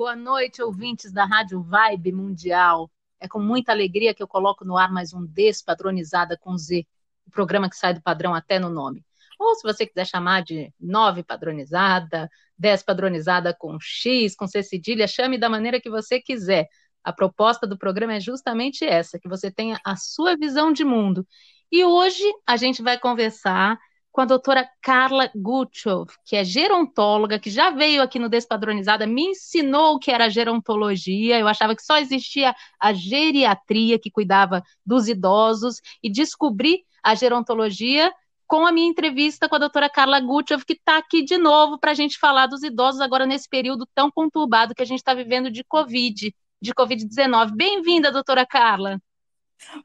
Boa noite, ouvintes da Rádio Vibe Mundial. É com muita alegria que eu coloco no ar mais um Despadronizada com Z, o programa que sai do padrão até no nome. Ou se você quiser chamar de nove padronizada, dez padronizada com X, com C cedilha, chame da maneira que você quiser. A proposta do programa é justamente essa, que você tenha a sua visão de mundo. E hoje a gente vai conversar com a doutora Carla Gutchow, que é gerontóloga, que já veio aqui no Despadronizada, me ensinou o que era gerontologia. Eu achava que só existia a geriatria, que cuidava dos idosos, e descobri a gerontologia com a minha entrevista com a doutora Carla Gutchow, que está aqui de novo para a gente falar dos idosos agora nesse período tão conturbado que a gente está vivendo de Covid, de Covid-19. Bem-vinda, doutora Carla.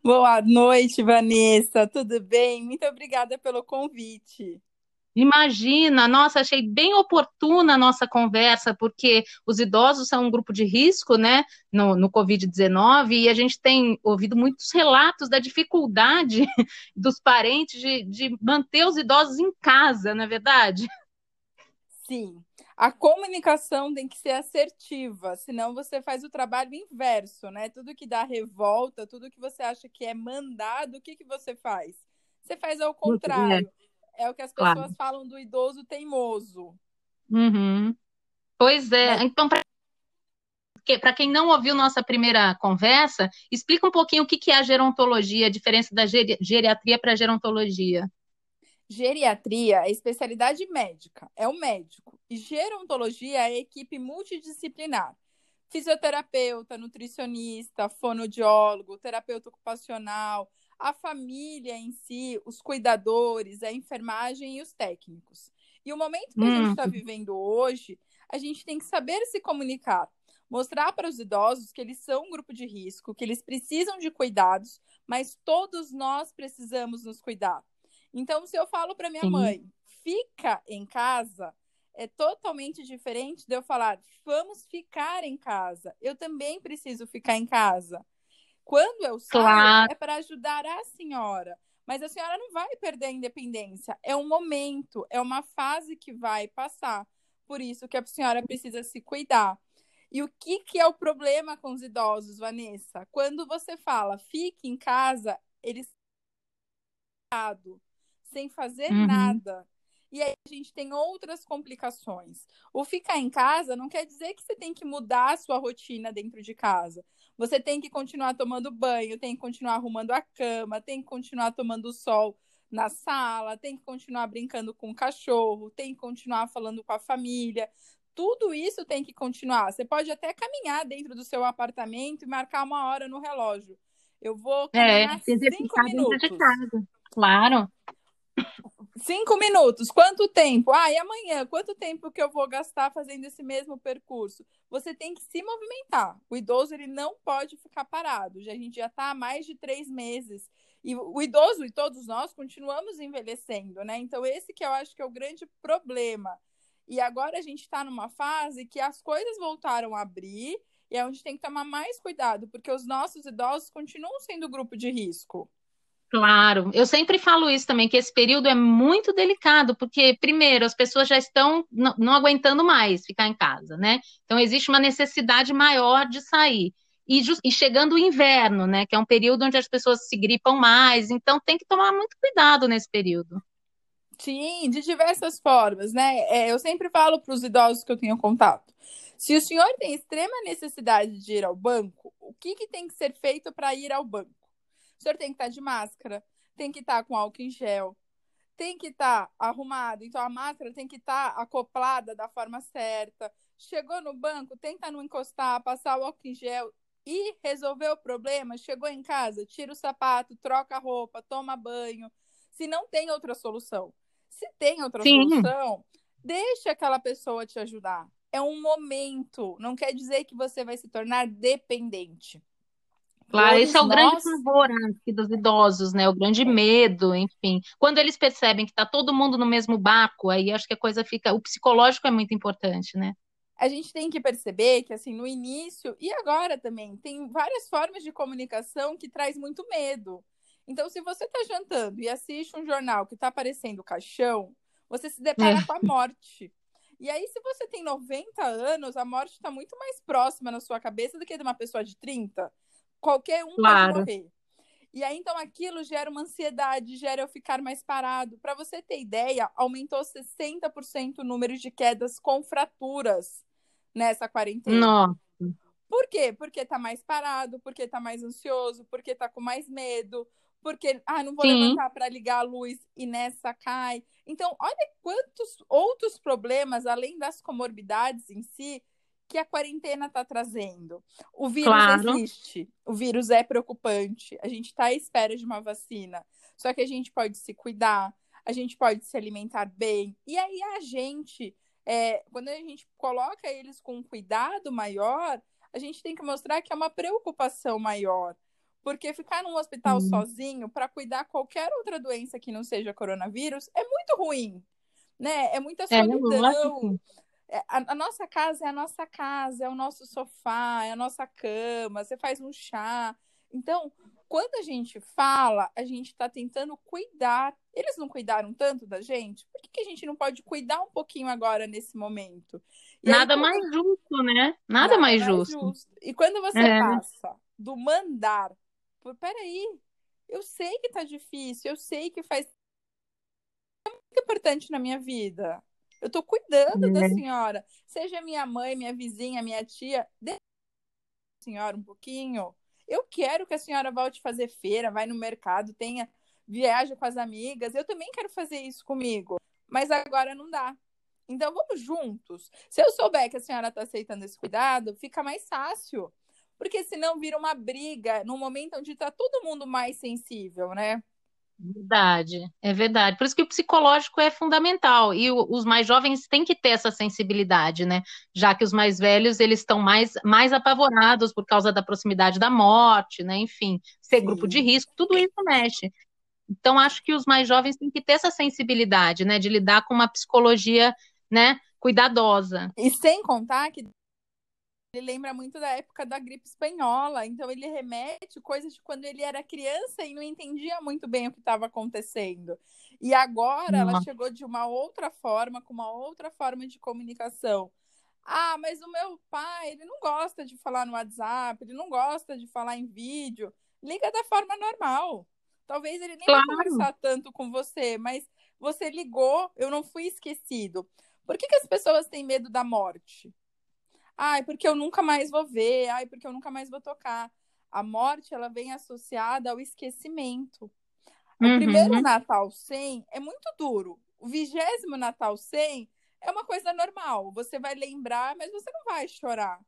Boa noite, Vanessa. Tudo bem? Muito obrigada pelo convite. Imagina, nossa, achei bem oportuna a nossa conversa, porque os idosos são um grupo de risco, né, no, no Covid-19, e a gente tem ouvido muitos relatos da dificuldade dos parentes de, de manter os idosos em casa, não é verdade? Sim, a comunicação tem que ser assertiva, senão você faz o trabalho inverso, né? Tudo que dá revolta, tudo que você acha que é mandado, o que, que você faz? Você faz ao contrário. É, o que as pessoas claro. falam do idoso teimoso. Uhum. Pois é. Então, para quem não ouviu nossa primeira conversa, explica um pouquinho o que, que é a gerontologia, a diferença da geriatria para a gerontologia. Geriatria é especialidade médica, é o médico. E gerontologia é a equipe multidisciplinar. Fisioterapeuta, nutricionista, fonoaudiólogo, terapeuta ocupacional, a família em si, os cuidadores, a enfermagem e os técnicos. E o momento que a gente está hum. vivendo hoje, a gente tem que saber se comunicar, mostrar para os idosos que eles são um grupo de risco, que eles precisam de cuidados, mas todos nós precisamos nos cuidar. Então, se eu falo para minha Sim. mãe, fica em casa, é totalmente diferente de eu falar, vamos ficar em casa. Eu também preciso ficar em casa. Quando eu saio, claro. é para ajudar a senhora. Mas a senhora não vai perder a independência. É um momento, é uma fase que vai passar. Por isso que a senhora precisa se cuidar. E o que, que é o problema com os idosos, Vanessa? Quando você fala fique em casa, eles sem fazer uhum. nada. E aí a gente tem outras complicações. O ficar em casa não quer dizer que você tem que mudar a sua rotina dentro de casa. Você tem que continuar tomando banho, tem que continuar arrumando a cama, tem que continuar tomando sol na sala, tem que continuar brincando com o cachorro, tem que continuar falando com a família. Tudo isso tem que continuar. Você pode até caminhar dentro do seu apartamento e marcar uma hora no relógio. Eu vou é, caminhar é, cinco minutos. Claro. Cinco minutos, quanto tempo? Ah, e amanhã, quanto tempo que eu vou gastar fazendo esse mesmo percurso? Você tem que se movimentar. O idoso ele não pode ficar parado. Já, a gente já está há mais de três meses. E o idoso e todos nós continuamos envelhecendo, né? Então, esse que eu acho que é o grande problema. E agora a gente está numa fase que as coisas voltaram a abrir e é onde tem que tomar mais cuidado, porque os nossos idosos continuam sendo grupo de risco. Claro, eu sempre falo isso também, que esse período é muito delicado, porque, primeiro, as pessoas já estão não, aguentando mais ficar em casa, né? Então, existe uma necessidade maior de sair. E, e, chegando o inverno, né? Que é um período onde as pessoas se gripam mais, então tem que tomar muito cuidado nesse período. Sim, de diversas formas, né? É, eu sempre falo para os idosos que eu tenho contato. Se o senhor tem extrema necessidade de ir ao banco, o que, que tem que ser feito para ir ao banco? O senhor tem que estar tá de máscara, tem que estar tá com álcool em gel, tem que estar tá arrumado. Então a máscara tem que estar acoplada da forma certa. Chegou no banco, tenta não encostar, passar o álcool em gel e resolver o problema. Chegou em casa, tira o sapato, troca a roupa, toma banho. Se não tem outra solução. Se tem outra Sim. solução, deixa aquela pessoa te ajudar. É um momento, não quer dizer que você vai se tornar dependente. Claro, esse é o grande favor né, dos idosos, né? O grande medo, enfim. Quando eles percebem que está todo mundo no mesmo barco, aí acho que a coisa fica. O psicológico é muito importante, né? A gente tem que perceber que, assim, no início e agora também, tem várias formas de comunicação que traz muito medo. Então, se você está jantando e assiste um jornal que está aparecendo caixão, você se depara é. com a morte. E aí, se você tem 90 anos, a morte está muito mais próxima na sua cabeça do que de uma pessoa de 30. Qualquer um claro. pode morrer. E aí, então, aquilo gera uma ansiedade, gera eu ficar mais parado. Para você ter ideia, aumentou 60% o número de quedas com fraturas nessa quarentena. Nossa. Por quê? Porque tá mais parado, porque tá mais ansioso, porque tá com mais medo, porque ah, não vou Sim. levantar para ligar a luz e nessa cai. Então, olha quantos outros problemas, além das comorbidades em si, que a quarentena está trazendo. O vírus claro. existe, o vírus é preocupante, a gente está à espera de uma vacina. Só que a gente pode se cuidar, a gente pode se alimentar bem. E aí a gente, é, quando a gente coloca eles com um cuidado maior, a gente tem que mostrar que é uma preocupação maior. Porque ficar num hospital uhum. sozinho para cuidar qualquer outra doença que não seja coronavírus é muito ruim, né? É muita é, solidão. É, a, a, nossa casa é a nossa casa, é o nosso sofá, é a nossa cama, você faz um chá. Então, quando a gente fala, a gente está tentando cuidar. Eles não cuidaram tanto da gente? Por que, que, a gente não pode cuidar um pouquinho agora nesse momento? E Nada aí, mais justo, né? Nada, Nada mais, mais justo. justo. E quando você é. passa do mandar Tipo, peraí, eu sei que tá difícil, eu sei que faz. É muito importante na minha vida. Eu tô cuidando da uhum. senhora. Seja minha mãe, minha vizinha, minha tia. Deixa a senhora um pouquinho. Eu quero que a senhora volte a fazer feira, vai no mercado, tenha viaja com as amigas. Eu também quero fazer isso comigo. Mas agora não dá. Então vamos juntos. Se eu souber que a senhora está aceitando esse cuidado, fica mais fácil porque senão vira uma briga no momento onde está todo mundo mais sensível, né? Verdade, é verdade. Por isso que o psicológico é fundamental e o, os mais jovens têm que ter essa sensibilidade, né? Já que os mais velhos eles estão mais, mais apavorados por causa da proximidade da morte, né? Enfim, ser Sim. grupo de risco, tudo isso mexe. Então acho que os mais jovens têm que ter essa sensibilidade, né? De lidar com uma psicologia, né? Cuidadosa. E sem contar que ele lembra muito da época da gripe espanhola, então ele remete coisas de quando ele era criança e não entendia muito bem o que estava acontecendo. E agora ela chegou de uma outra forma, com uma outra forma de comunicação. Ah, mas o meu pai, ele não gosta de falar no WhatsApp, ele não gosta de falar em vídeo. Liga da forma normal. Talvez ele nem claro. vai conversar tanto com você, mas você ligou, eu não fui esquecido. Por que, que as pessoas têm medo da morte? Ai, porque eu nunca mais vou ver, ai, porque eu nunca mais vou tocar. A morte, ela vem associada ao esquecimento. O uhum. primeiro Natal sem é muito duro. O vigésimo Natal sem é uma coisa normal. Você vai lembrar, mas você não vai chorar.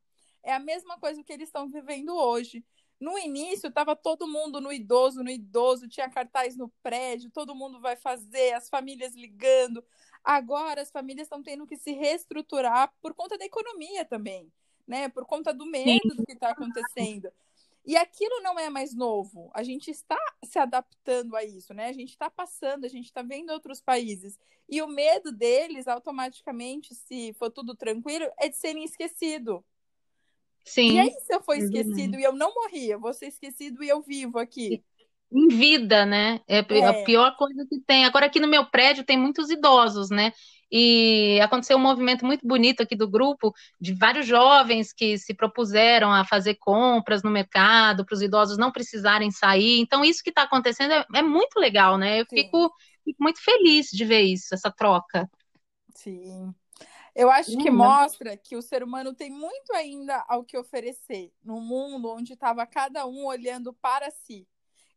É a mesma coisa que eles estão vivendo hoje. No início, estava todo mundo no idoso, no idoso, tinha cartaz no prédio, todo mundo vai fazer, as famílias ligando. Agora as famílias estão tendo que se reestruturar por conta da economia também, né? Por conta do medo do que está acontecendo. E aquilo não é mais novo. A gente está se adaptando a isso, né? A gente está passando, a gente está vendo outros países. E o medo deles, automaticamente, se for tudo tranquilo, é de serem esquecidos. Sim. E aí, se eu for esquecido e eu não morri, eu vou ser esquecido e eu vivo aqui em vida, né? É, é, a pior coisa que tem. Agora, aqui no meu prédio tem muitos idosos, né? E aconteceu um movimento muito bonito aqui do grupo, de vários jovens que se propuseram a fazer compras no mercado, para os idosos não precisarem sair. Então, isso que está acontecendo é, é, muito legal, né? Eu fico, fico, muito feliz de ver isso, essa troca. Sim. Eu acho que mostra que o ser humano tem muito ainda ao que oferecer no mundo onde estava cada um olhando para si.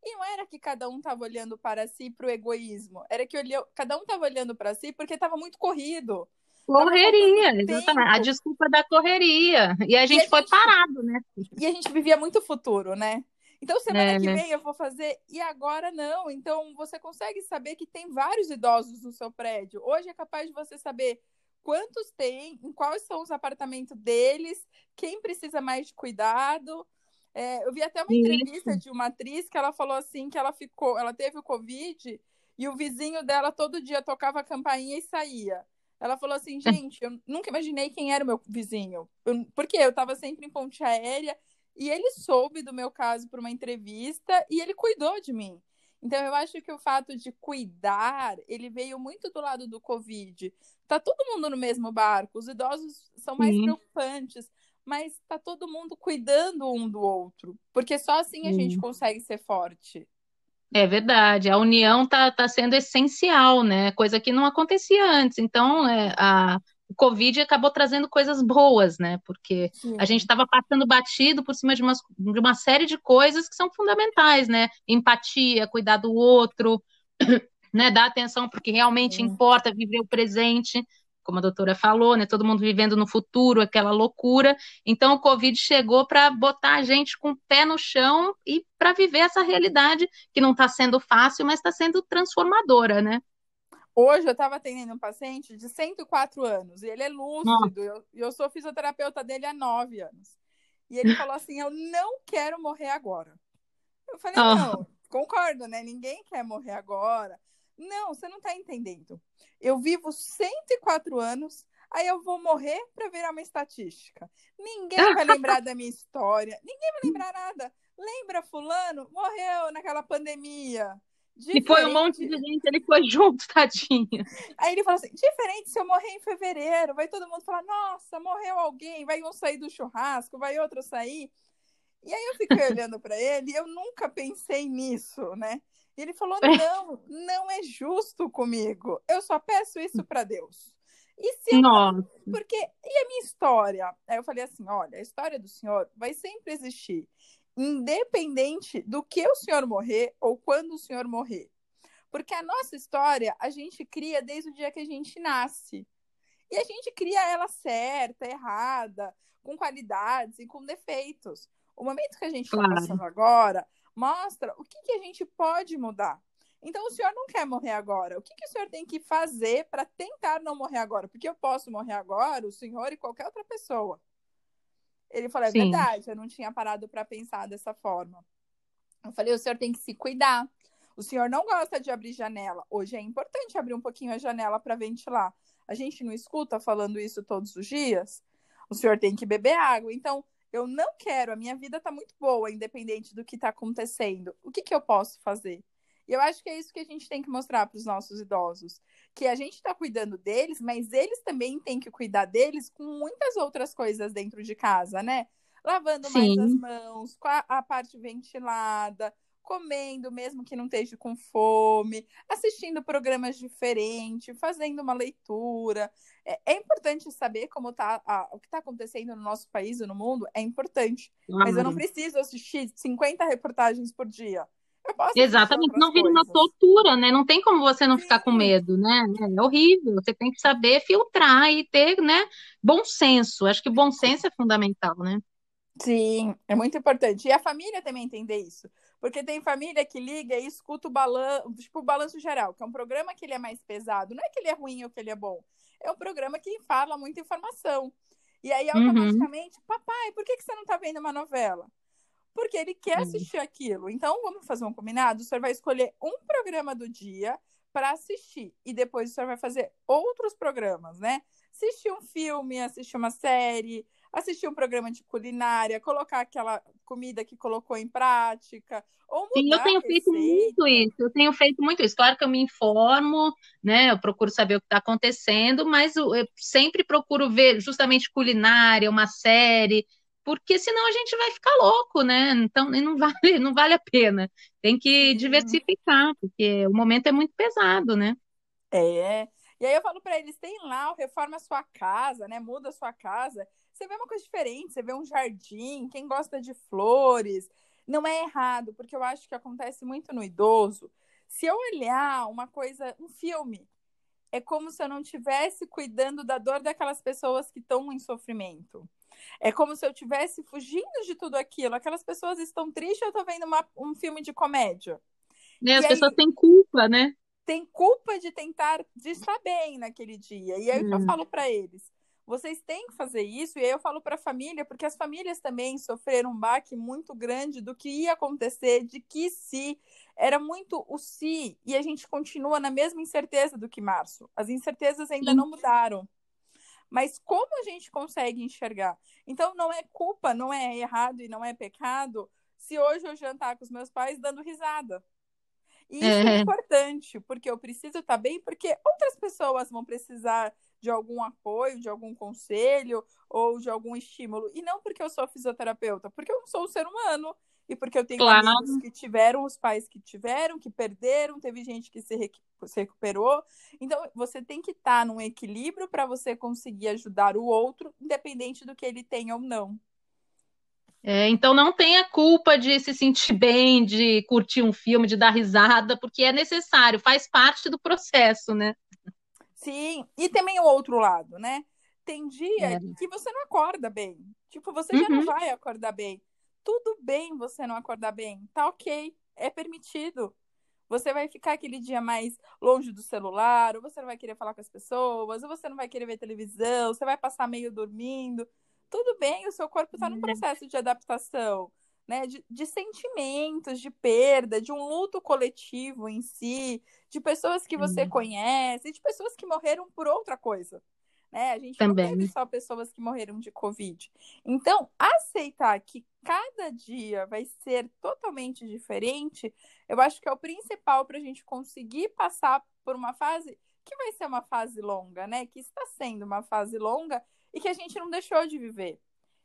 E não era que cada um estava olhando para si para o egoísmo, era que olhou, cada um estava olhando para si porque estava muito corrido. Correria, exatamente. A desculpa da correria. E a gente e a foi gente, parado, né? E a gente vivia muito futuro, né? Então, semana é. que vem eu vou fazer, e agora não. Então, você consegue saber que tem vários idosos no seu prédio. Hoje é capaz de você saber quantos tem, em quais são os apartamentos deles, quem precisa mais de cuidado. É, eu vi até uma entrevista de uma atriz que ela falou assim que ela ficou, ela teve o Covid e o vizinho dela todo dia tocava a campainha e saía. Ela falou assim, é. gente, eu nunca imaginei quem era o meu vizinho. Eu, porque eu estava sempre em ponte aérea e ele soube do meu caso por uma entrevista e ele cuidou de mim. Então, eu acho que o fato de cuidar, ele veio muito do lado do Covid. Tá todo mundo no mesmo barco, os idosos são mais Sim. preocupantes, mas tá todo mundo cuidando um do outro, porque só assim a Sim. gente consegue ser forte. É verdade, a união tá, tá sendo essencial, né? Coisa que não acontecia antes. Então, é, a, o Covid acabou trazendo coisas boas, né? Porque Sim. a gente estava passando batido por cima de, umas, de uma série de coisas que são fundamentais, né? Empatia, cuidar do outro, né? Dar atenção porque realmente Sim. importa viver o presente, como a doutora falou, né? Todo mundo vivendo no futuro, aquela loucura. Então o Covid chegou para botar a gente com o pé no chão e para viver essa realidade que não está sendo fácil, mas está sendo transformadora, né? Hoje eu estava atendendo um paciente de 104 anos e ele é lúcido. Eu, eu sou fisioterapeuta dele há 9 anos. E ele falou assim: Eu não quero morrer agora. Eu falei: oh. Não, concordo, né? Ninguém quer morrer agora. Não, você não está entendendo. Eu vivo 104 anos, aí eu vou morrer para virar uma estatística. Ninguém vai lembrar da minha história, ninguém vai lembrar nada. Lembra fulano? Morreu naquela pandemia. Diferente... E foi um monte de gente, ele foi junto, tadinho. Aí ele falou assim: diferente se eu morrer em fevereiro, vai todo mundo falar, nossa, morreu alguém, vai um sair do churrasco, vai outro sair. E aí eu fiquei olhando para ele e eu nunca pensei nisso, né? E ele falou: não, não é justo comigo. Eu só peço isso para Deus. E se eu... Nossa. Porque, e a minha história? Aí eu falei assim: olha, a história do senhor vai sempre existir independente do que o senhor morrer ou quando o senhor morrer. Porque a nossa história a gente cria desde o dia que a gente nasce. E a gente cria ela certa, errada, com qualidades e com defeitos. O momento que a gente está claro. passando agora mostra o que, que a gente pode mudar. Então, o senhor não quer morrer agora. O que, que o senhor tem que fazer para tentar não morrer agora? Porque eu posso morrer agora, o senhor e qualquer outra pessoa. Ele falou: é Sim. verdade, eu não tinha parado para pensar dessa forma. Eu falei: o senhor tem que se cuidar. O senhor não gosta de abrir janela. Hoje é importante abrir um pouquinho a janela para ventilar. A gente não escuta falando isso todos os dias. O senhor tem que beber água. Então, eu não quero, a minha vida está muito boa, independente do que está acontecendo. O que, que eu posso fazer? E eu acho que é isso que a gente tem que mostrar para os nossos idosos. Que a gente está cuidando deles, mas eles também têm que cuidar deles com muitas outras coisas dentro de casa, né? Lavando Sim. mais as mãos, com a, a parte ventilada, comendo, mesmo que não esteja com fome, assistindo programas diferentes, fazendo uma leitura. É, é importante saber como tá a, o que está acontecendo no nosso país e no mundo, é importante. Mas eu não preciso assistir 50 reportagens por dia. Exatamente, não vira uma tortura, né? Não tem como você não Sim. ficar com medo, né? É horrível. Você tem que saber filtrar e ter, né, bom senso. Acho que bom senso é fundamental, né? Sim, é muito importante. E a família também entender isso. Porque tem família que liga e escuta o balanço, tipo o balanço geral, que é um programa que ele é mais pesado. Não é que ele é ruim ou que ele é bom. É um programa que fala muita informação. E aí, uhum. automaticamente, uhum. papai, por que, que você não está vendo uma novela? porque ele quer assistir aquilo. Então, vamos fazer um combinado? O senhor vai escolher um programa do dia para assistir e depois o senhor vai fazer outros programas, né? Assistir um filme, assistir uma série, assistir um programa de culinária, colocar aquela comida que colocou em prática, ou mudar Sim, eu tenho feito muito isso, eu tenho feito muito isso. Claro que eu me informo, né? Eu procuro saber o que está acontecendo, mas eu sempre procuro ver justamente culinária, uma série, porque senão a gente vai ficar louco, né? Então não vale, não vale a pena. Tem que diversificar, porque o momento é muito pesado, né? É. E aí eu falo para eles, tem lá, reforma a sua casa, né? Muda a sua casa. Você vê uma coisa diferente, você vê um jardim, quem gosta de flores. Não é errado, porque eu acho que acontece muito no idoso. Se eu olhar uma coisa, um filme, é como se eu não estivesse cuidando da dor daquelas pessoas que estão em sofrimento. É como se eu estivesse fugindo de tudo aquilo. Aquelas pessoas estão tristes, eu tô vendo uma, um filme de comédia. E as e pessoas aí, têm culpa, né? Tem culpa de tentar de estar bem naquele dia. E aí hum. eu falo para eles: vocês têm que fazer isso. E aí eu falo para a família, porque as famílias também sofreram um baque muito grande do que ia acontecer, de que se era muito o se, e a gente continua na mesma incerteza do que março. As incertezas ainda Sim. não mudaram. Mas como a gente consegue enxergar? Então não é culpa, não é errado e não é pecado se hoje eu jantar com os meus pais dando risada. E isso é. é importante, porque eu preciso estar bem, porque outras pessoas vão precisar de algum apoio, de algum conselho ou de algum estímulo. E não porque eu sou fisioterapeuta, porque eu não sou um ser humano. E porque eu tenho claro. amigos que tiveram, os pais que tiveram, que perderam, teve gente que se, recuperou. Então, você tem que estar num equilíbrio para você conseguir ajudar o outro, independente do que ele tem ou não. É, então não tenha culpa de se sentir bem, de curtir um filme, de dar risada, porque é necessário, faz parte do processo, né? Sim, e também o outro lado, né? Tem dia é. que você não acorda bem. Tipo, você uhum. já não uhum. vai acordar bem. Tudo bem você não acordar bem, tá ok, é permitido. Você vai ficar aquele dia mais longe do celular, ou você não vai querer falar com as pessoas, ou você não vai querer ver televisão, você vai passar meio dormindo tudo bem, o seu corpo está num uhum. processo de adaptação, né? De, de, sentimentos, de perda, de um luto coletivo em si, de pessoas que você uhum. conhece, de pessoas que morreram por outra coisa. Né? A gente Também. não teve só pessoas que morreram de Covid. Então, aceitar que cada dia vai ser totalmente diferente, eu acho que é o principal para a gente conseguir passar por uma fase que vai ser uma fase longa, né? Que está sendo uma fase longa e que a gente não deixou de viver.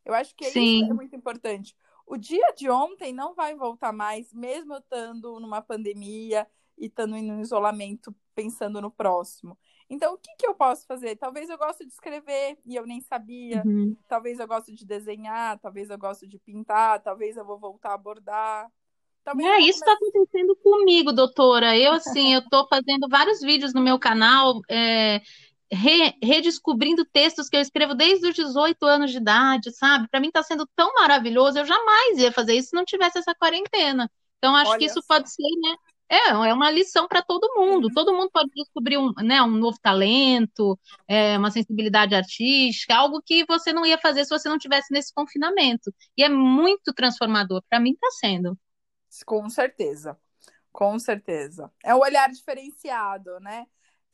Eu acho que Sim. isso é muito importante. O dia de ontem não vai voltar mais, mesmo eu estando numa pandemia e estando em um isolamento pensando no próximo. Então, o que, que eu posso fazer? Talvez eu goste de escrever e eu nem sabia. Uhum. Talvez eu goste de desenhar, talvez eu goste de pintar, talvez eu vou voltar a bordar. Talvez é, isso está acontecendo comigo, doutora. Eu, assim, eu estou fazendo vários vídeos no meu canal, é, re, redescobrindo textos que eu escrevo desde os 18 anos de idade, sabe? Para mim está sendo tão maravilhoso, eu jamais ia fazer isso se não tivesse essa quarentena. Então, acho Olha que isso pode ser, né? É, é uma lição para todo mundo. Uhum. Todo mundo pode descobrir um, né, um novo talento, é, uma sensibilidade artística, algo que você não ia fazer se você não tivesse nesse confinamento. E é muito transformador. Para mim está sendo. Com certeza. Com certeza. É um olhar diferenciado, né?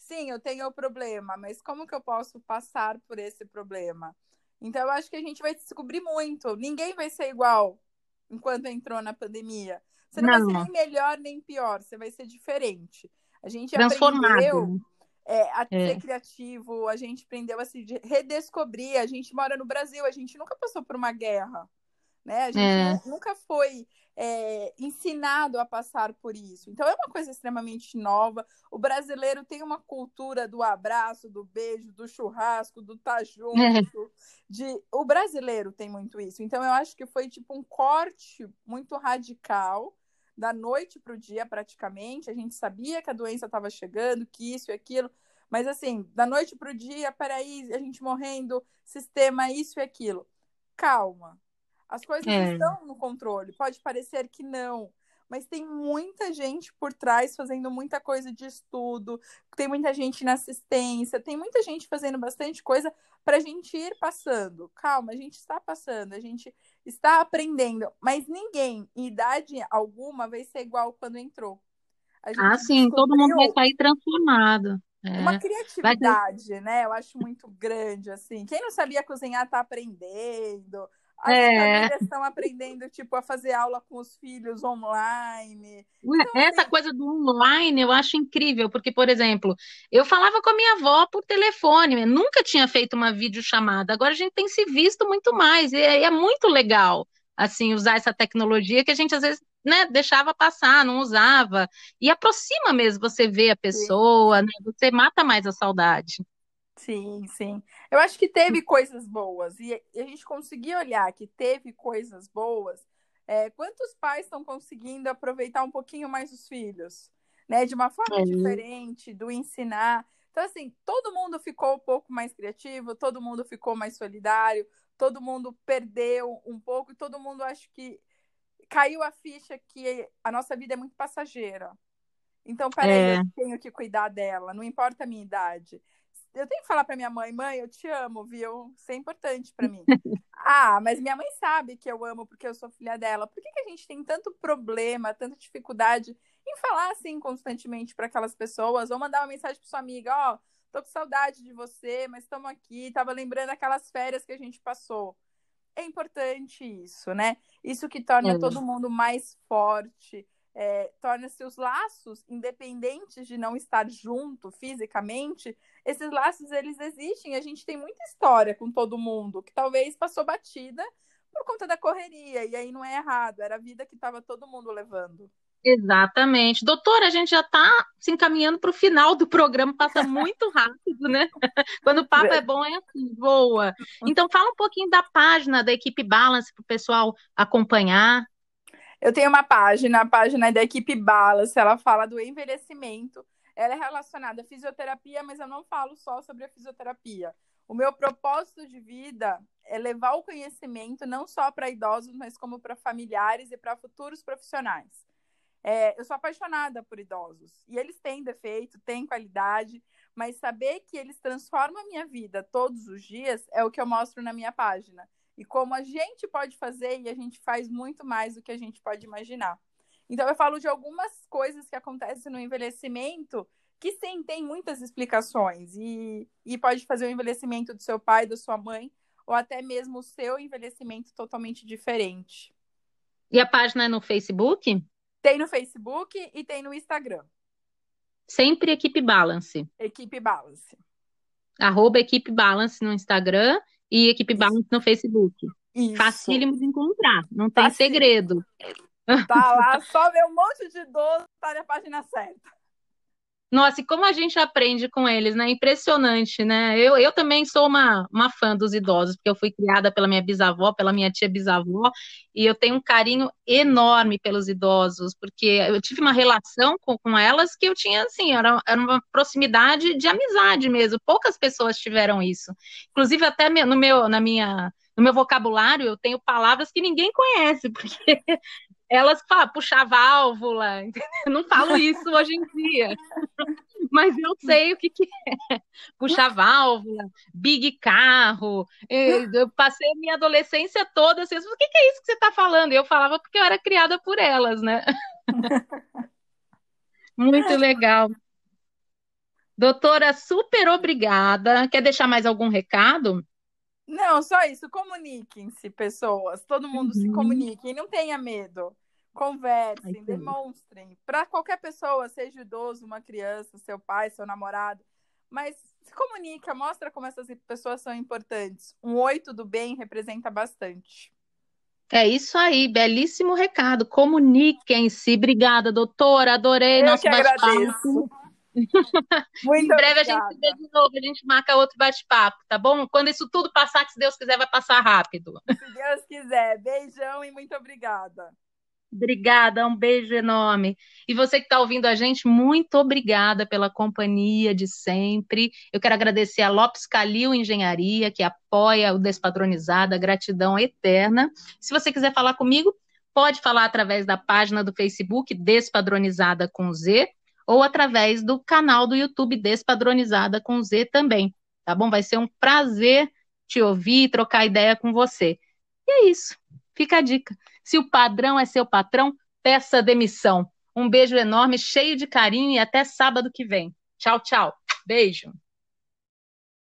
Sim, eu tenho o problema, mas como que eu posso passar por esse problema? Então, eu acho que a gente vai descobrir muito. Ninguém vai ser igual enquanto entrou na pandemia. Você não, não. vai ser nem melhor nem pior, você vai ser diferente. A gente aprendeu é, a é. ser criativo, a gente aprendeu a se redescobrir. A gente mora no Brasil, a gente nunca passou por uma guerra. Né? A gente é. nunca foi é, ensinado a passar por isso. Então é uma coisa extremamente nova. O brasileiro tem uma cultura do abraço, do beijo, do churrasco, do tá junto. De... O brasileiro tem muito isso. Então eu acho que foi tipo um corte muito radical da noite para o dia, praticamente. A gente sabia que a doença estava chegando, que isso e aquilo. Mas assim, da noite para o dia, peraí, a gente morrendo, sistema, isso e aquilo. Calma, as coisas é. estão no controle. Pode parecer que não, mas tem muita gente por trás fazendo muita coisa de estudo, tem muita gente na assistência, tem muita gente fazendo bastante coisa para a gente ir passando. Calma, a gente está passando, a gente está aprendendo, mas ninguém, em idade alguma, vai ser igual quando entrou. Ah, sim, todo mundo vai sair transformado. É. Uma criatividade, né? Eu acho muito grande, assim. Quem não sabia cozinhar está aprendendo. As é. famílias estão aprendendo, tipo, a fazer aula com os filhos online. Então, Essa assim... coisa do online eu acho incrível, porque, por exemplo, eu falava com a minha avó por telefone, nunca tinha feito uma videochamada, agora a gente tem se visto muito mais, e é, é muito legal, assim, usar essa tecnologia que a gente às vezes né, deixava passar, não usava, e aproxima mesmo você ver a pessoa, né, você mata mais a saudade. Sim, sim. Eu acho que teve coisas boas e a gente conseguiu olhar que teve coisas boas. É, quantos pais estão conseguindo aproveitar um pouquinho mais os filhos, né? De uma forma diferente, do ensinar. Então, assim, todo mundo ficou um pouco mais criativo, todo mundo ficou mais solidário, todo mundo perdeu um pouco e todo mundo acho que caiu a ficha que a nossa vida é muito passageira. Então, peraí, é. eu tenho que cuidar dela, não importa a minha idade eu tenho que falar para minha mãe, mãe, eu te amo, viu? Isso é importante para mim. ah, mas minha mãe sabe que eu amo porque eu sou filha dela. Por que, que a gente tem tanto problema, tanta dificuldade em falar assim constantemente para aquelas pessoas ou mandar uma mensagem para sua amiga, ó, oh, tô com saudade de você, mas estamos aqui, tava lembrando aquelas férias que a gente passou. É importante isso, né? Isso que torna é. todo mundo mais forte, é, torna-se os laços, independentes de não estar junto fisicamente, esses laços eles existem. A gente tem muita história com todo mundo que talvez passou batida por conta da correria, e aí não é errado, era a vida que estava todo mundo levando. Exatamente. Doutora, a gente já está se encaminhando para o final do programa, passa muito rápido, né? Quando o papo é bom, é assim, boa. Então, fala um pouquinho da página da equipe Balance para o pessoal acompanhar. Eu tenho uma página, a página da equipe Balance, ela fala do envelhecimento. Ela é relacionada à fisioterapia, mas eu não falo só sobre a fisioterapia. O meu propósito de vida é levar o conhecimento não só para idosos, mas como para familiares e para futuros profissionais. É, eu sou apaixonada por idosos e eles têm defeito, têm qualidade, mas saber que eles transformam a minha vida todos os dias é o que eu mostro na minha página. E como a gente pode fazer e a gente faz muito mais do que a gente pode imaginar. Então, eu falo de algumas coisas que acontecem no envelhecimento que sim, tem muitas explicações e, e pode fazer o envelhecimento do seu pai, da sua mãe, ou até mesmo o seu envelhecimento totalmente diferente. E a página é no Facebook? Tem no Facebook e tem no Instagram. Sempre Equipe Balance. Equipe Balance. Arroba Equipe Balance no Instagram e Equipe. Balance no Facebook. Isso. Facílimo de encontrar, não tem Facílimo. segredo. Tá lá, só ver um monte de idoso para a página certa. Nossa, e como a gente aprende com eles, né? Impressionante, né? Eu, eu também sou uma, uma fã dos idosos, porque eu fui criada pela minha bisavó, pela minha tia bisavó, e eu tenho um carinho enorme pelos idosos, porque eu tive uma relação com, com elas que eu tinha, assim, era, era uma proximidade de amizade mesmo. Poucas pessoas tiveram isso. Inclusive, até no meu, na minha, no meu vocabulário, eu tenho palavras que ninguém conhece, porque elas falam, puxar válvula, entendeu? não falo isso hoje em dia. Mas eu sei o que, que é. Puxar válvula, big carro. Eu passei a minha adolescência toda assim, o que, que é isso que você está falando? E eu falava porque eu era criada por elas, né? Muito legal. Doutora, super obrigada. Quer deixar mais algum recado? Não, só isso. Comuniquem-se, pessoas. Todo mundo uhum. se comunique. Não tenha medo. Conversem, Ai, demonstrem. Para qualquer pessoa, seja idoso, uma criança, seu pai, seu namorado. Mas se comunica, mostra como essas pessoas são importantes. Um oito do bem representa bastante. É isso aí, belíssimo recado. Comuniquem-se. Obrigada, doutora. Adorei Eu nosso bate-papo. em breve obrigada. a gente se vê de novo, a gente marca outro bate-papo, tá bom? Quando isso tudo passar, que se Deus quiser, vai passar rápido. Se Deus quiser. Beijão e muito obrigada. Obrigada, um beijo enorme. E você que está ouvindo a gente, muito obrigada pela companhia de sempre. Eu quero agradecer a Lopes Calil Engenharia, que apoia o Despadronizada, gratidão eterna. Se você quiser falar comigo, pode falar através da página do Facebook Despadronizada com Z, ou através do canal do YouTube Despadronizada com Z também, tá bom? Vai ser um prazer te ouvir, trocar ideia com você. E é isso. Fica a dica. Se o padrão é seu patrão, peça demissão. Um beijo enorme, cheio de carinho e até sábado que vem. Tchau, tchau. Beijo.